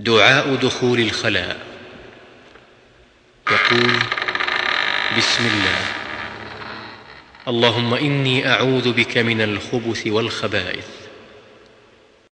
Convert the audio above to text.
دعاء دخول الخلاء. يقول بسم الله. اللهم إني أعوذ بك من الخبث والخبائث.